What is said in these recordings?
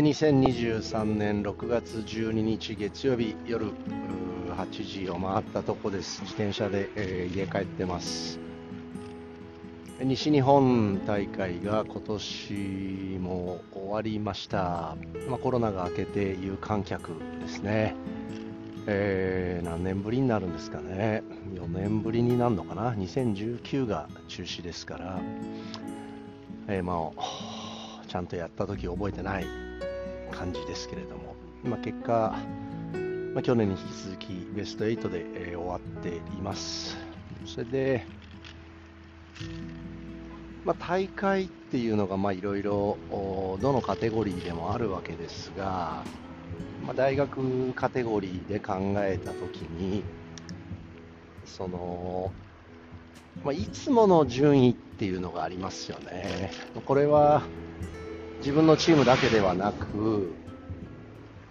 2023年6月12日月曜日夜8時を回ったとこです。自転車で、えー、家帰ってます。西日本大会が今年も終わりました、まあ、コロナが明けて有観客ですね、えー、何年ぶりになるんですかね。4年ぶりになるのかな。2019が中止ですから、えー、まあちゃんとやった時覚えてない。感じですけれども、まあ、結果、まあ、去年に引き続きベスト8で、えー、終わっています。それで、まあ、大会っていうのがいろいろどのカテゴリーでもあるわけですが、まあ、大学カテゴリーで考えたときにその、まあ、いつもの順位っていうのがありますよね。これは自分のチームだけではなく、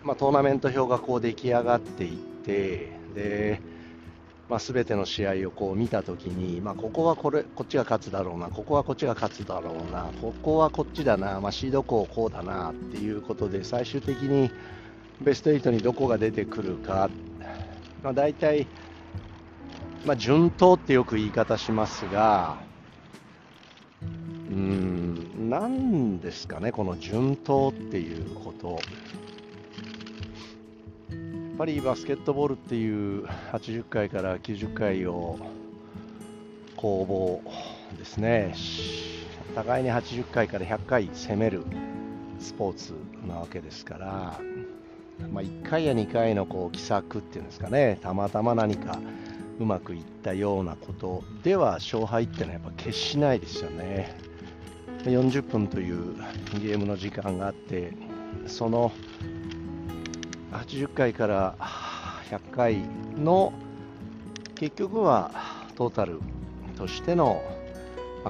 まあ、トーナメント表がこう出来上がっていってで、まあ、全ての試合をこう見たときに、まあ、ここはこれこっちが勝つだろうなここはこっちが勝つだろうなここはこっちだな、まあ、シード校こうだなっていうことで最終的にベスト8にどこが出てくるか、まあ、大体、まあ、順当ってよく言い方しますがうん。何ですかね、この順当っていうこと。やっぱりバスケットボールっていう80回から90回を攻防ですね。互いに80回から100回攻めるスポーツなわけですから、まあ、1回や2回のこう奇策っていうんですかね、たまたま何かうまくいったようなことでは勝敗ってのはやっぱ決しないですよね。40分というゲームの時間があってその80回から100回の結局はトータルとしての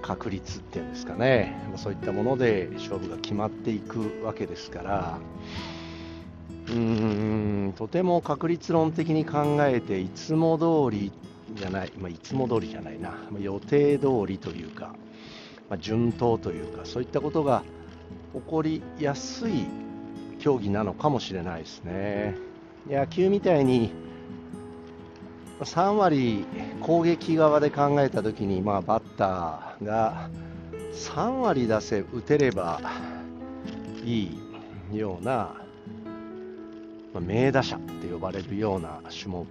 確率っていうんですかね。そういったもので勝負が決まっていくわけですから。うーんとても確率論的に考えていつも通りじゃない、まあ、いつも通りじゃないな、予定通りというか。まあ、順当というかそういったことが起こりやすい競技なのかもしれないですね。野球みたいに3割攻撃側で考えたときに、まあ、バッターが3割出せ打てればいいような、まあ、名打者って呼ばれるような種目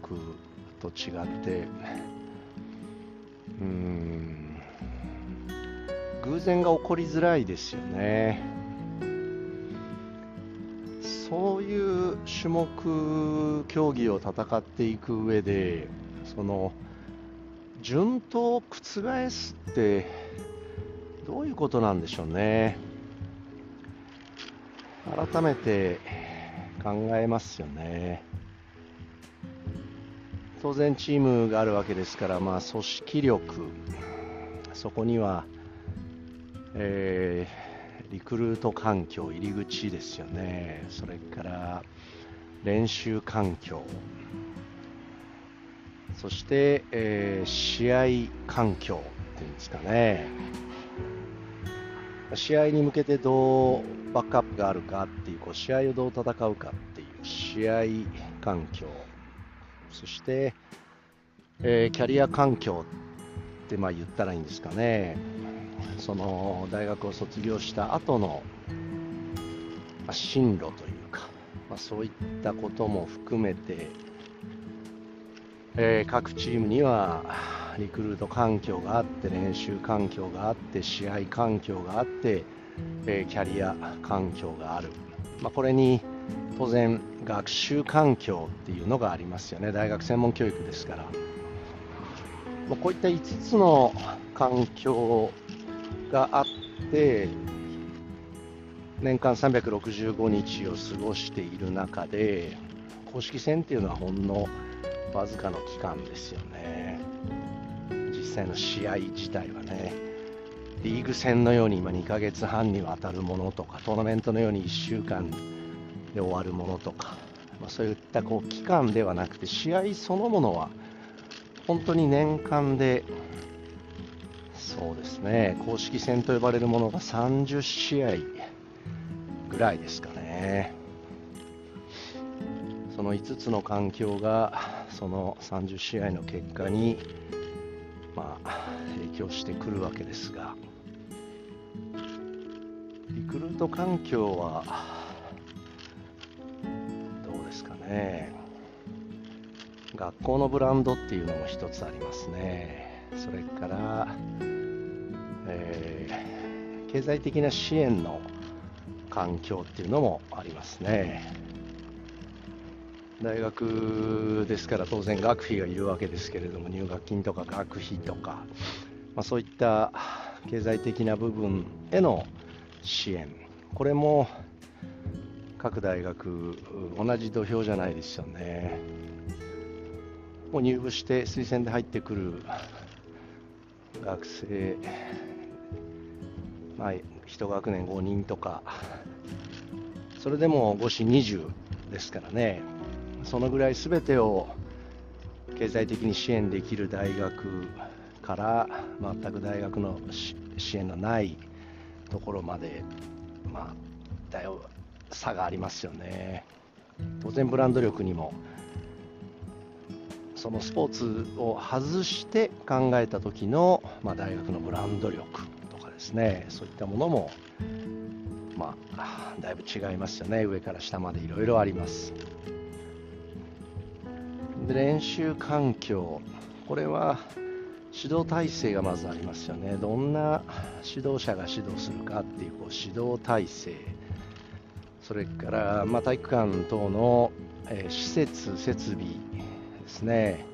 と違ってうーん偶然が起こりづらいですよね。そういう種目、競技を戦っていく上で、その順当を覆すってどういうことなんでしょうね。改めて考えますよね。当然チームがあるわけですから、まあ、組織力、そこにはえー、リクルート環境、入り口ですよね、それから練習環境、そして、えー、試合環境っていうんですかね、試合に向けてどうバックアップがあるかっていう、こう試合をどう戦うかっていう試合環境、そして、えー、キャリア環境ってまあ言ったらいいんですかね。その大学を卒業した後の、まあ、進路というか、まあ、そういったことも含めて、えー、各チームにはリクルート環境があって練習環境があって試合環境があって、えー、キャリア環境がある、まあ、これに当然学習環境っていうのがありますよね。大学専門教育ですから、ま、こういった5つの環境があって年間365日を過ごしている中で公式戦っていうのはほんのわずかの期間ですよね。実際の試合自体はねリーグ戦のように今2ヶ月半にわたるものとかトーナメントのように1週間で終わるものとか、まあ、そういったこう期間ではなくて試合そのものは本当に年間でそうですね、公式戦と呼ばれるものが30試合ぐらいですかね。その5つの環境がその30試合の結果に、まあ、影響してくるわけですが。リクルート環境はどうですかね。学校のブランドっていうのも一つありますね。それから、経済的な支援の環境っていうのもありますね。大学ですから当然学費がいるわけですけれども入学金とか学費とか、まあ、そういった経済的な部分への支援。これも各大学同じ土俵じゃないですよね。もう入部して推薦で入ってくる学生まあ1学年5人とか。それでも5子20ですからね。そのぐらい全てを経済的に支援できる大学から全く大学の支援のないところまで、まあ、だよ差がありますよね。当然ブランド力にもそのスポーツを外して考えた時の、まあ、大学のブランド力。ですね。そういったものも、まあ、だいぶ違いますよね。上から下までいろいろあります。で練習環境、これは指導体制がまずありますよね、どんな指導者が指導するかっていうこう指導体制、それから、まあ、体育館等の、えー、施設、設備ですね、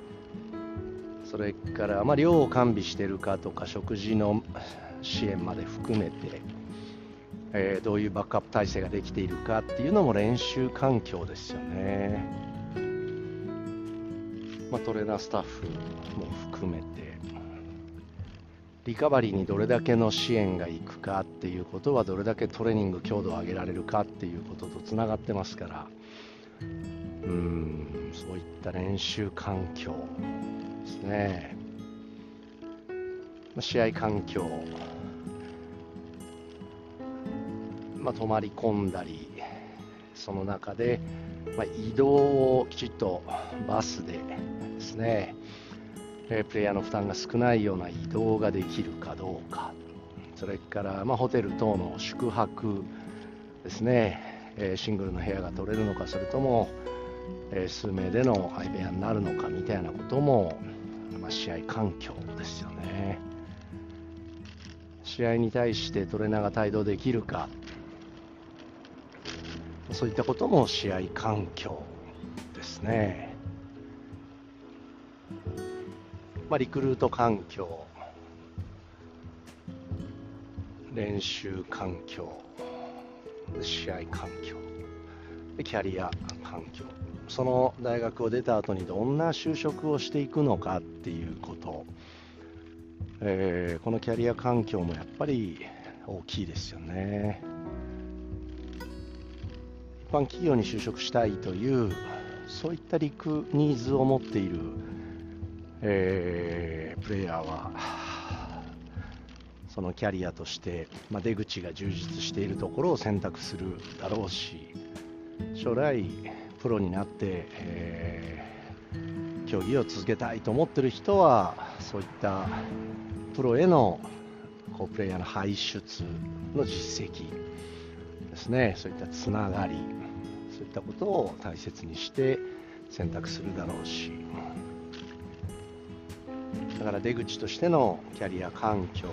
それから、まあ、寮を完備しているかとか、食事の支援まで含めて、えー、どういうバックアップ体制ができているかっていうのも練習環境ですよね。まあ、トレーナースタッフも含めてリカバリーにどれだけの支援がいくかっていうことはどれだけトレーニング強度を上げられるかっていうこととつながってますからうんそういった練習環境ですね試合環境、まあ、泊まり込んだりその中で、まあ、移動をきちっとバスでですね、プレイヤーの負担が少ないような移動ができるかどうか、それから、まあ、ホテル等の宿泊ですね、えシングルの部屋が取れるのか、それとも、え数名での相部屋になるのかみたいなことも、まあ、試合環境ですよね。試合に対してトレーナーが帯同できるか、そういったことも試合環境ですね。まあ、リクルート環境、練習環境、試合環境、キャリア環境、その大学を出た後にどんな就職をしていくのかっていうこと、えー、このキャリア環境もやっぱり大きいですよね。般企業に就職したいというそういったリクニーズを持っているえー、プレイヤーはそのキャリアとして、まあ、出口が充実しているところを選択するだろうし将来プロになって、えー、競技を続けたいと思ってる人はそういったプロへのこうプレイヤーの輩出の実績ですね。そういったつながりそういったことを大切にして選択するだろうし。だから出口としてのキャリア環境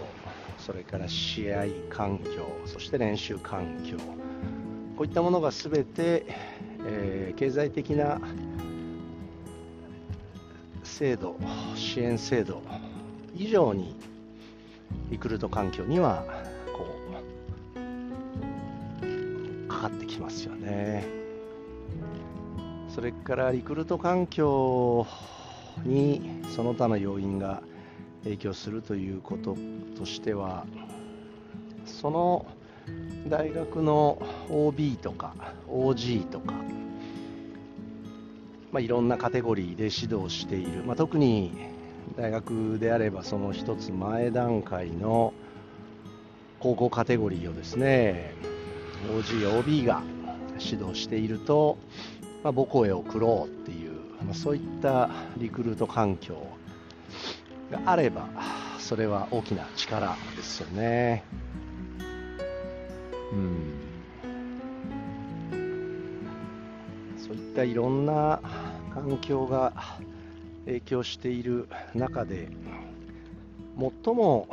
それから試合環境そして練習環境こういったものが全て、えー、経済的な制度支援制度以上にリクルート環境にはかかってきますよね。それからリクルート環境にその他の要因が影響するということとしてはその大学の OB とか OG とか、まあ、いろんなカテゴリーで指導している、まあ、特に大学であればその一つ前段階の高校カテゴリーをですね OG、OB が、指導していると、まあ、母校へ送ろうっていう、まあ、そういったリクルート環境があればそれは大きな力ですよね。うんそういったいろんな環境が影響している中で最も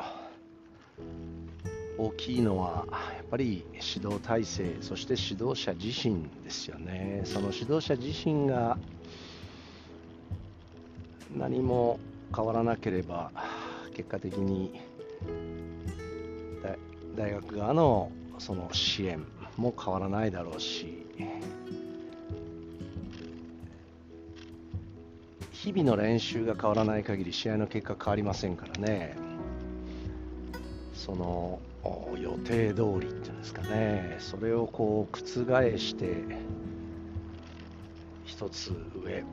大きいのはやぱり指導体制そして指導者自身ですよね。その指導者自身が何も変わらなければ結果的に大学側のその支援も変わらないだろうし日々の練習が変わらない限り試合の結果変わりませんからね。その予定通りっていうんですかね。それをこう覆して1つ上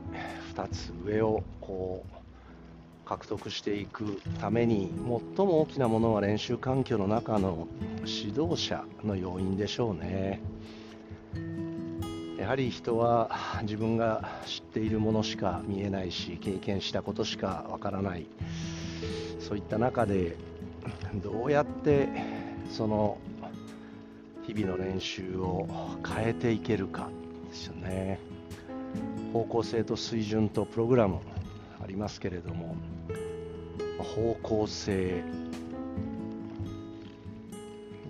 2つ上をこう獲得していくために最も大きなものは練習環境の中の指導者の要因でしょうね。やはり人は自分が知っているものしか見えないし経験したことしかわからない。そういった中でどうやってその日々の練習を変えていけるかですよね。方向性と水準とプログラムありますけれども方向性。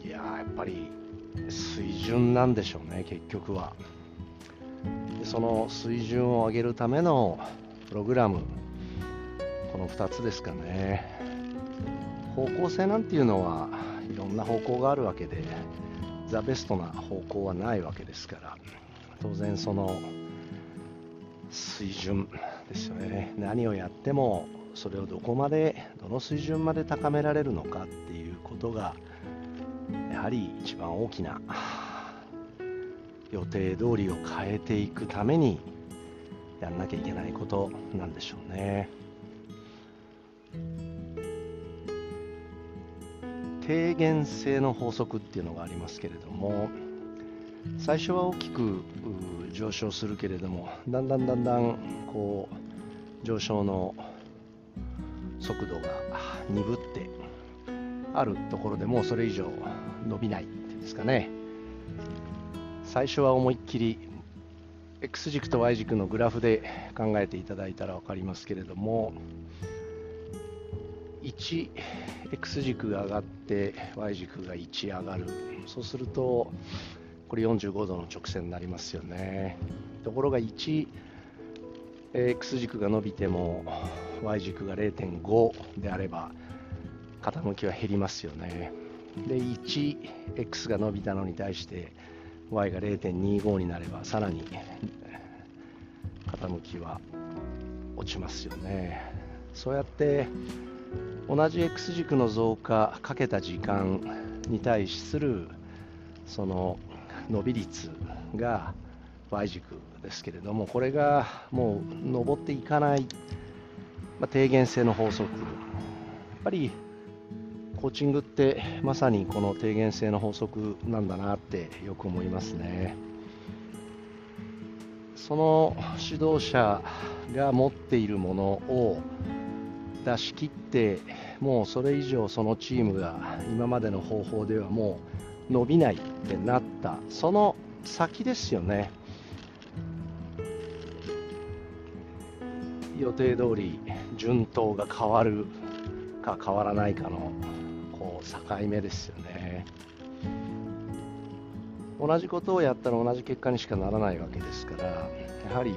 いややっぱり水準なんでしょうね結局は。でその水準を上げるためのプログラム。この2つですかね。方向性なんていうのはいろんな方向があるわけでザ・ベストな方向はないわけですから当然その水準ですよね。何をやってもそれをどこまでどの水準まで高められるのかっていうことがやはり一番大きな予定通りを変えていくためにやんなきゃいけないことなんでしょうね。低減性の法則っていうのがありますけれども最初は大きく上昇するけれどもだんだんだんだんこう上昇の速度が鈍ってあるところでもうそれ以上伸びないっていうんですかね。最初は思いっきり X 軸と Y 軸のグラフで考えていただいたら分かりますけれども 1X 軸が上がって Y 軸が1上がる。そうするとこれ45度の直線になりますよね。ところが 1X 軸が伸びても Y 軸が0.5であれば傾きは減りますよね。で 1x が伸びたのに対して y が0.25になればさらに傾きは落ちますよね。そうやって同じ x 軸の増加かけた時間に対するその伸び率が Y 軸ですけれどもこれがもう上っていかないまあ、低減性の法則。やっぱりコーチングってまさにこの低減性の法則なんだなってよく思いますね。その指導者が持っているものを出し切ってもうそれ以上そのチームが今までの方法ではもう伸びないってなったその先ですよね。予定通り順当が変わるか変わらないかのこう境目ですよね。同じことをやったら同じ結果にしかならないわけですからやはり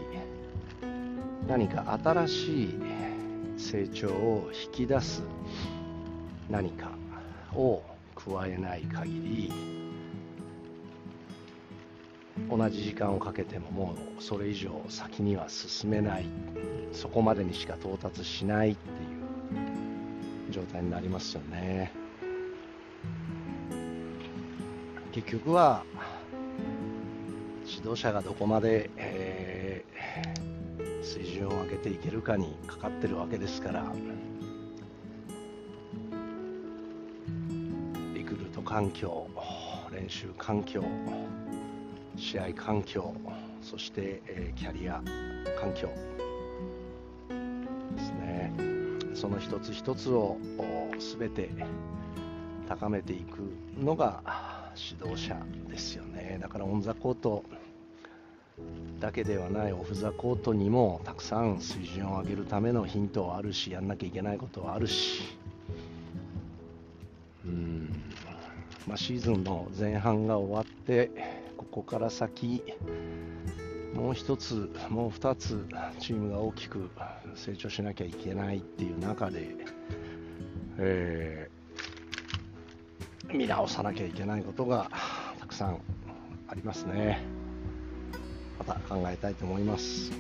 何か新しい成長を引き出す何かを加えない限り同じ時間をかけてももうそれ以上先には進めない。そこまでにしか到達しないっていう状態になりますよね。結局は指導者がどこまで、えー、水準を上げていけるかにかかってるわけですから。リクルート環境練習環境試合環境そして、えキャリア環境。ですね。その一つ一つを全て高めていくのが指導者ですよね。だからオン・ザ・コートだけではないオフ・ザ・コートにもたくさん水準を上げるためのヒントはあるしやんなきゃいけないことはあるしうん、まあ、シーズンの前半が終わってここから先もう一つ、もう二つチームが大きく成長しなきゃいけないっていう中で、えー、見直さなきゃいけないことがたくさんありますね。た考えたいと思います。